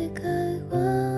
解开我